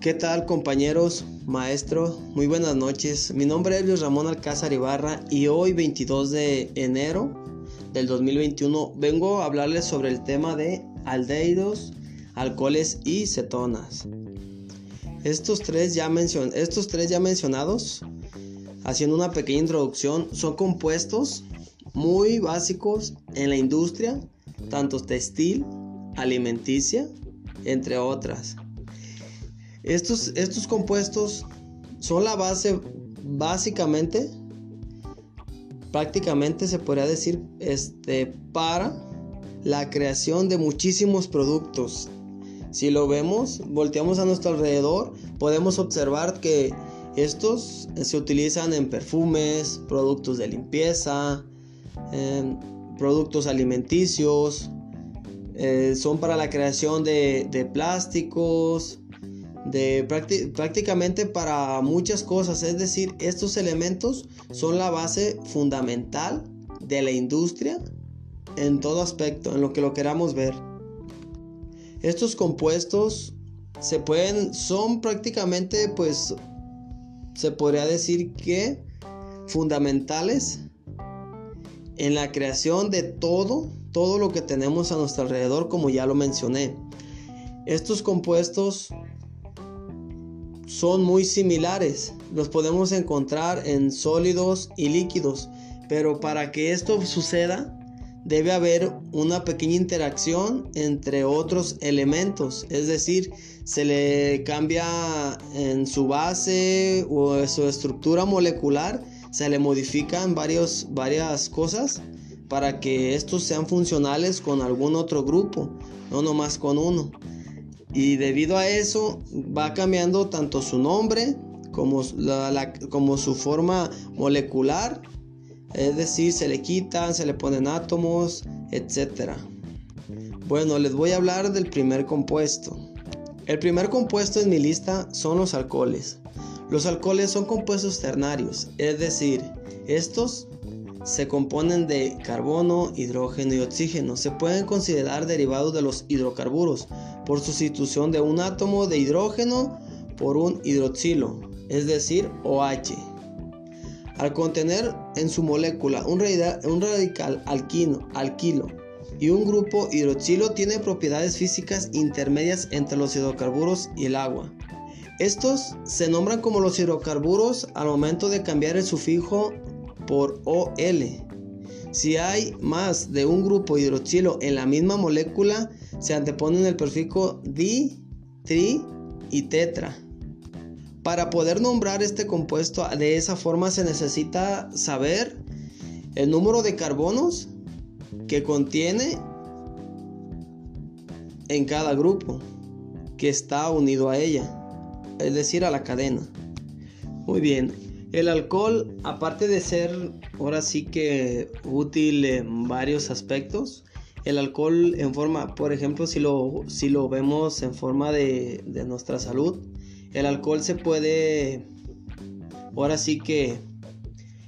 ¿Qué tal compañeros, maestro? Muy buenas noches. Mi nombre es Luis Ramón Alcázar Ibarra y hoy 22 de enero del 2021 vengo a hablarles sobre el tema de aldehídos, alcoholes y cetonas. Estos tres ya, estos tres ya mencionados, haciendo una pequeña introducción, son compuestos muy básicos en la industria, tanto textil, alimenticia, entre otras. Estos, estos compuestos son la base básicamente, prácticamente se podría decir, este, para la creación de muchísimos productos. Si lo vemos, volteamos a nuestro alrededor, podemos observar que estos se utilizan en perfumes, productos de limpieza, productos alimenticios, eh, son para la creación de, de plásticos, de prácticamente para muchas cosas. Es decir, estos elementos son la base fundamental de la industria en todo aspecto, en lo que lo queramos ver. Estos compuestos se pueden, son prácticamente, pues, se podría decir que fundamentales en la creación de todo, todo lo que tenemos a nuestro alrededor, como ya lo mencioné. Estos compuestos son muy similares. Los podemos encontrar en sólidos y líquidos. Pero para que esto suceda, debe haber una pequeña interacción entre otros elementos. Es decir, se le cambia en su base o su estructura molecular. Se le modifican varios, varias cosas para que estos sean funcionales con algún otro grupo, no nomás con uno. Y debido a eso va cambiando tanto su nombre como, como su forma molecular. Es decir, se le quitan, se le ponen átomos, etc. Bueno, les voy a hablar del primer compuesto. El primer compuesto en mi lista son los alcoholes. Los alcoholes son compuestos ternarios, es decir, estos se componen de carbono, hidrógeno y oxígeno. Se pueden considerar derivados de los hidrocarburos por sustitución de un átomo de hidrógeno por un hidroxilo, es decir, OH. Al contener en su molécula un, radical alquino, alquilo y un grupo hidroxilo tiene propiedades físicas intermedias entre los hidrocarburos y el agua. Estos se nombran como los hidrocarburos al momento de cambiar el sufijo por OL. Si hay más de un grupo hidroxilo en la misma molécula, se anteponen el prefijo di, tri y tetra. Para poder nombrar este compuesto de esa forma se necesita saber el número de carbonos que contiene en cada grupo que está unido a ella, es decir, a la cadena. Muy bien, el alcohol, aparte de ser ahora sí que útil en varios aspectos, el alcohol en forma, por ejemplo, si lo, si lo vemos en forma de, nuestra salud, el alcohol se puede, ahora sí que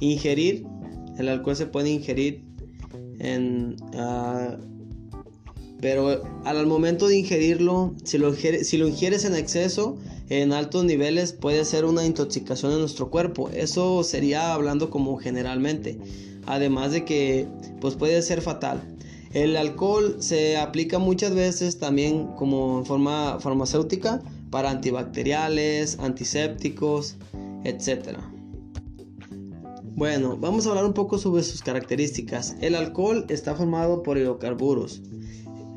ingerir, el alcohol se puede ingerir en... Ah, pero al momento de ingerirlo, si lo, si lo ingieres en exceso, en altos niveles puede ser una intoxicación en nuestro cuerpo. Eso sería hablando como generalmente. Además de que pues puede ser fatal. El alcohol se aplica muchas veces también como forma farmacéutica para antibacteriales, antisépticos, etc. Bueno, vamos a hablar un poco sobre sus características. El alcohol está formado por hidrocarburos.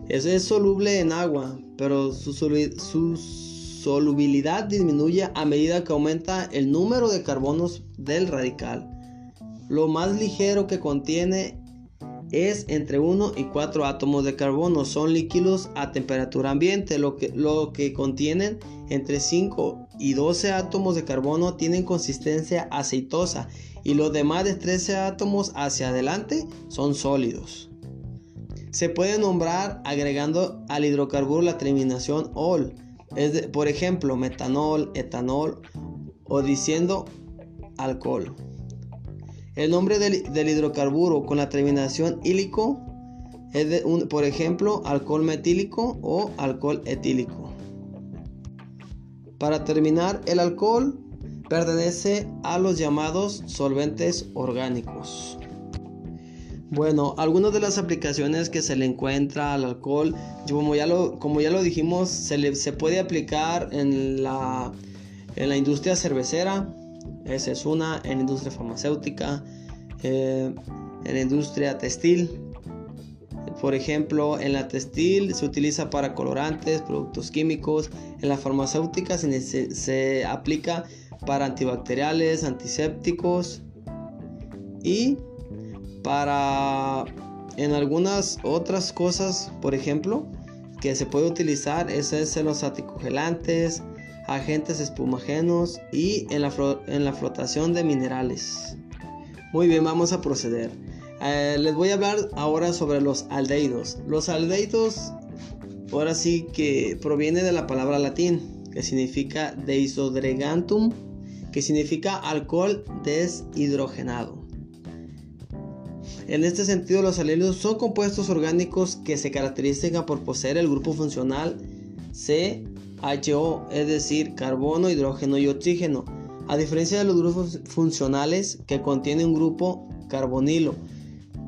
Es, soluble en agua, pero sus solubilidad disminuye a medida que aumenta el número de carbonos del radical. Lo más ligero que contiene es entre 1 y 4 átomos de carbono. Son líquidos a temperatura ambiente. Lo que, lo que contienen entre 5 y 12 átomos de carbono tienen consistencia aceitosa y los demás de 13 átomos hacia adelante son sólidos. Se puede nombrar agregando al hidrocarburo la terminación OL es por ejemplo, metanol, etanol o diciendo alcohol. El nombre del, hidrocarburo con la terminación hílico es, de un, por ejemplo, alcohol metílico o alcohol etílico. Para terminar, el alcohol pertenece a los llamados solventes orgánicos. Bueno, algunas de las aplicaciones que se le encuentra al alcohol, como ya lo, como ya lo dijimos, se, se puede aplicar en la, en la industria cervecera, esa es una, en la industria farmacéutica, eh, en la industria textil. Por ejemplo, en la textil se utiliza para colorantes, productos químicos. En la farmacéutica se, se aplica para antibacteriales, antisépticos y para en algunas otras cosas, por ejemplo, que se puede utilizar es en los anticongelantes, agentes espumagenos y en la, en la flotación de minerales. Muy bien, vamos a proceder. Eh, les voy a hablar ahora sobre los aldehídos. Los aldehídos, ahora sí que proviene de la palabra latín, que significa deisodregantum, que significa alcohol deshidrogenado. En este sentido, los aldehídos son compuestos orgánicos que se caracterizan por poseer el grupo funcional CHO, es decir, carbono, hidrógeno y oxígeno a diferencia de los grupos funcionales que contiene un grupo carbonilo,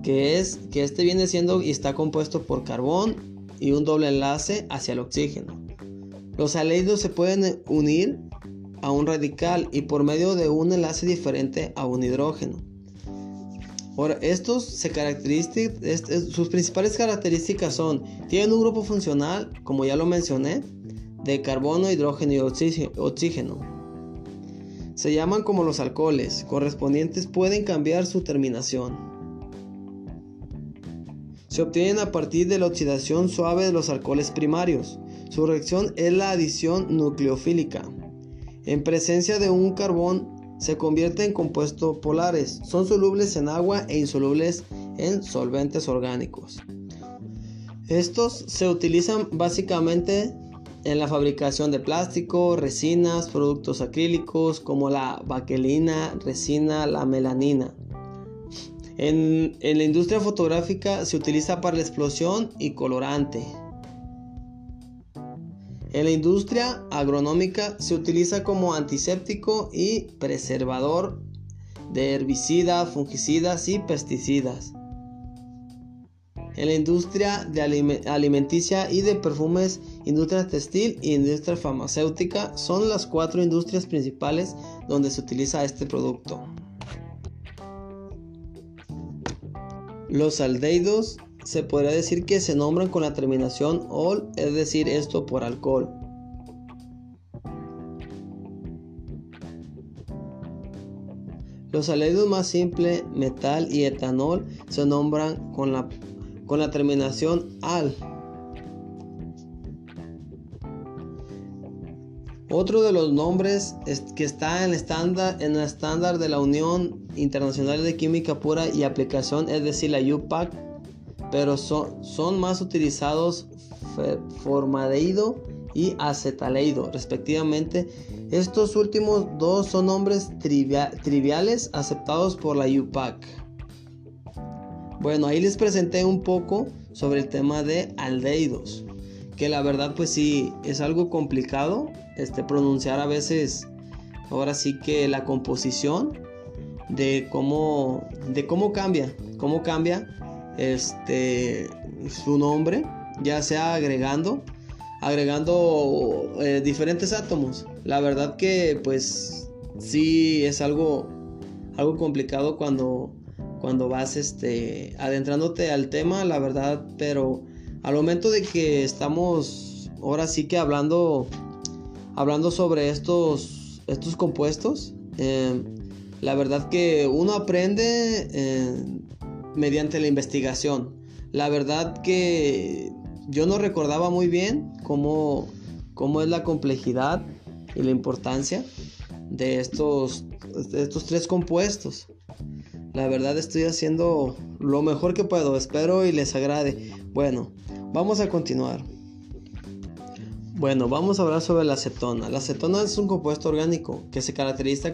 que es que este viene siendo y está compuesto por carbón y un doble enlace hacia el oxígeno. Los aldehídos se pueden unir a un radical y por medio de un enlace diferente a un hidrógeno. Ahora, estos se caracterizan, sus principales características son, tienen un grupo funcional, como ya lo mencioné, de carbono, hidrógeno y oxígeno. Se llaman como los alcoholes correspondientes pueden cambiar su terminación. Se obtienen a partir de la oxidación suave de los alcoholes primarios. Su reacción es la adición nucleofílica. En presencia de un carbón se convierte en compuestos polares. Son solubles en agua e insolubles en solventes orgánicos. Estos se utilizan básicamente en la fabricación de plástico, resinas, productos acrílicos como la baquelina, resina, la melanina. En, en, la industria fotográfica se utiliza para la explosión y colorante. En la industria agronómica se utiliza como antiséptico y preservador de herbicidas, fungicidas y pesticidas. En la industria alimenticia y de perfumes, industria textil y industria farmacéutica son las cuatro industrias principales donde se utiliza este producto. Los aldehídos se podría decir que se nombran con la terminación ol, es decir, esto por alcohol. Los aldehídos más simples, metal y etanol, se nombran con la con la terminación al. Otro de los nombres que está en estándar, en el estándar de la Unión Internacional de Química Pura y Aplicación, es decir, la UPAC, pero son, son más utilizados formaldehído y acetaleido, respectivamente. Estos últimos dos son nombres triviales aceptados por la UPAC. Bueno, ahí les presenté un poco sobre el tema de aldehídos, que la verdad pues sí es algo complicado este pronunciar a veces ahora sí que la composición de cómo de cómo cambia, cómo cambia este su nombre, ya sea agregando agregando eh, diferentes átomos. La verdad que pues sí es algo algo complicado cuando cuando vas este, adentrándote al tema, la verdad, pero al momento de que estamos ahora sí que hablando, hablando sobre estos, estos compuestos, em, la verdad que uno aprende em, mediante la investigación. La verdad que yo no recordaba muy bien cómo, cómo es la complejidad y la importancia de estos, estos tres compuestos. La verdad estoy haciendo lo mejor que puedo. Espero y les agrade. Bueno, vamos a continuar. Bueno, vamos a hablar sobre la acetona. La acetona es un compuesto orgánico que se caracteriza,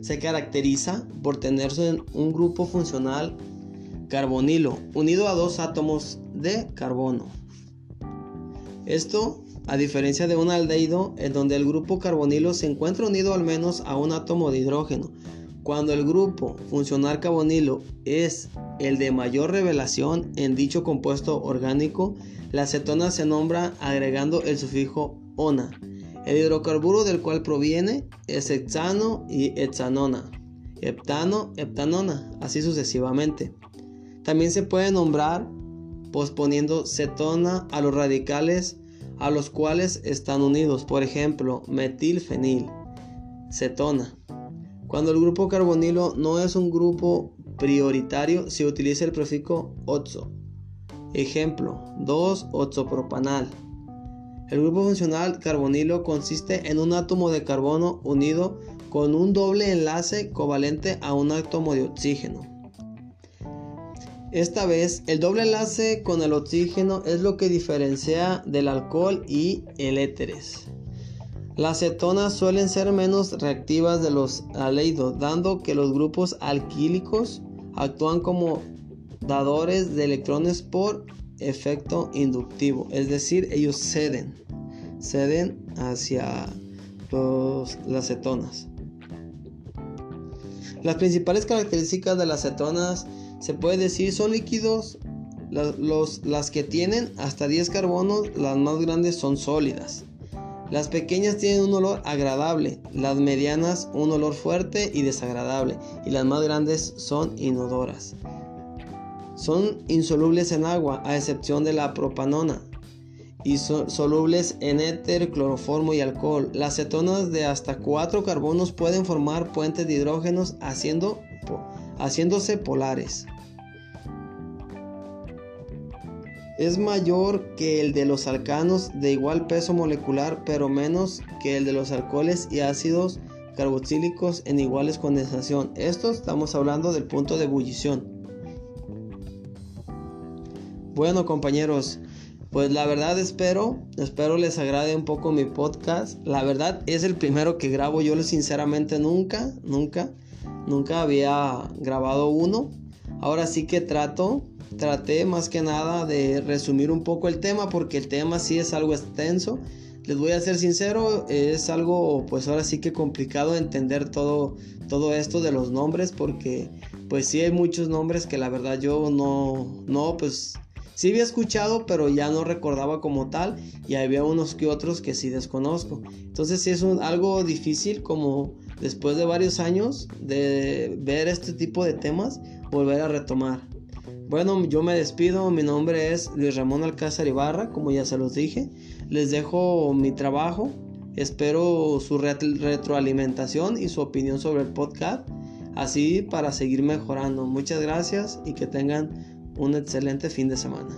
se caracteriza por tener un grupo funcional carbonilo unido a dos átomos de carbono. Esto a diferencia de un aldehído en donde el grupo carbonilo se encuentra unido al menos a un átomo de hidrógeno. Cuando el grupo funcional carbonilo es el de mayor revelación en dicho compuesto orgánico, la cetona se nombra agregando el sufijo ona. El hidrocarburo del cual proviene es hexano y hexanona, heptano, heptanona, así sucesivamente. También se puede nombrar posponiendo cetona a los radicales a los cuales están unidos, por ejemplo, metilfenil, cetona. Cuando el grupo carbonilo no es un grupo prioritario, se utiliza el prefijo oxo. Ejemplo, 2-oxopropanal. El grupo funcional carbonilo consiste en un átomo de carbono unido con un doble enlace covalente a un átomo de oxígeno. Esta vez, el doble enlace con el oxígeno es lo que diferencia del alcohol y el éteres. Las cetonas suelen ser menos reactivas de los aldehídos, dando que los grupos alquílicos actúan como dadores de electrones por efecto inductivo, es decir, ellos ceden, ceden hacia las cetonas. Las principales características de las cetonas se puede decir son líquidos. las que tienen hasta 10 carbonos, las más grandes son sólidas. Las pequeñas tienen un olor agradable, las medianas un olor fuerte y desagradable y las más grandes son inodoras. Son insolubles en agua a excepción de la propanona y son solubles en éter, cloroformo y alcohol. Las cetonas de hasta 4 carbonos pueden formar puentes de hidrógenos haciendo, haciéndose polares. Es mayor que el de los alcanos de igual peso molecular, pero menos que el de los alcoholes y ácidos carboxílicos en iguales condensación. Esto estamos hablando del punto de ebullición. Bueno compañeros, pues la verdad espero, espero les agrade un poco mi podcast. La verdad es el primero que grabo. Yo sinceramente nunca, nunca, nunca había grabado uno. Ahora sí que trato traté más que nada de resumir un poco el tema porque el tema sí es algo extenso. Les voy a ser sincero, es algo pues ahora sí que complicado entender todo, todo esto de los nombres porque pues sí hay muchos nombres que la verdad yo no, no pues sí había escuchado pero ya no recordaba como tal y había unos que otros que sí desconozco. Entonces sí es algo difícil como después de varios años de ver este tipo de temas volver a retomar. Bueno, yo me despido. Mi nombre es Luis Ramón Alcázar Ibarra, como ya se los dije. Les dejo mi trabajo. Espero su retroalimentación y su opinión sobre el podcast, así para seguir mejorando. Muchas gracias y que tengan un excelente fin de semana.